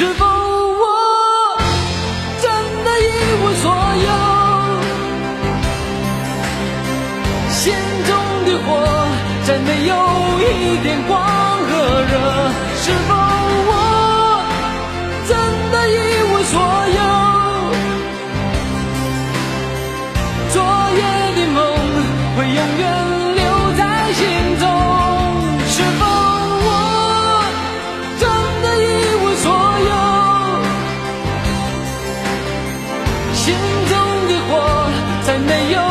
是否我真的一无所有？心中的火再没有一点光和热是否我真的一无所有？心中的火再没有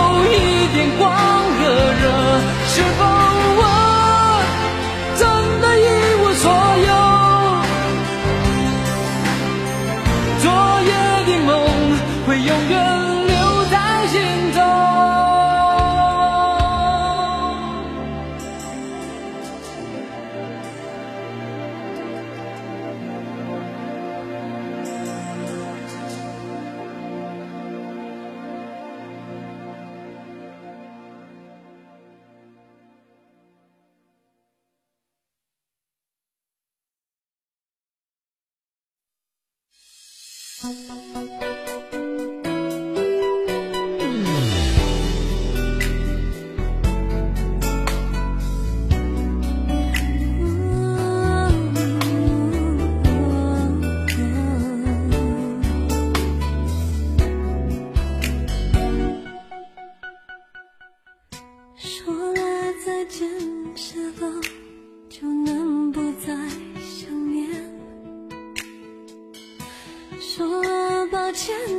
Ocean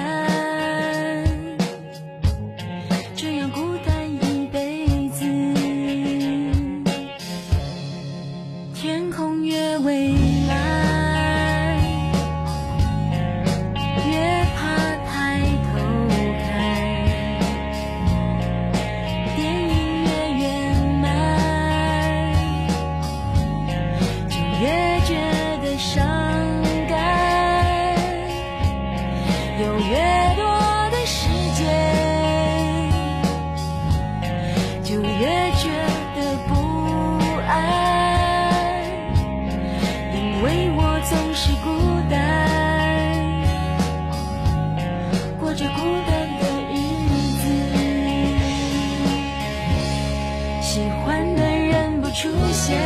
出现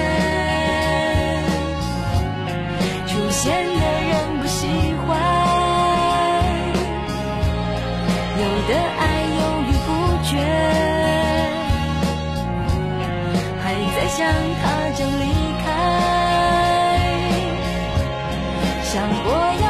出现的人不喜欢有的爱犹豫不决还在想他就离开想过要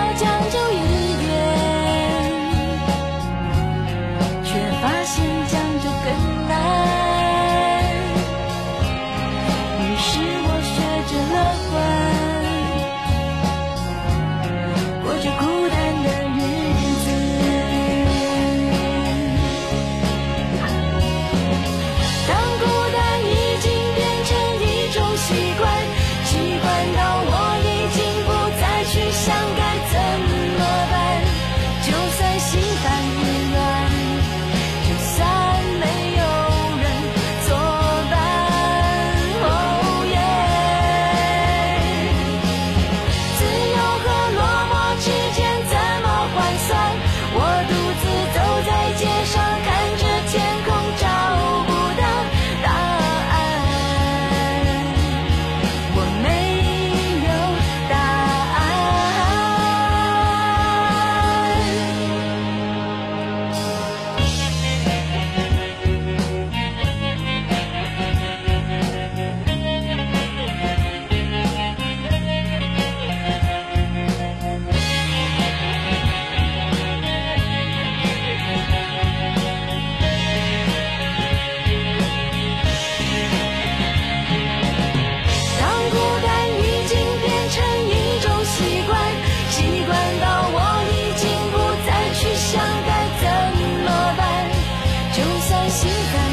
しだ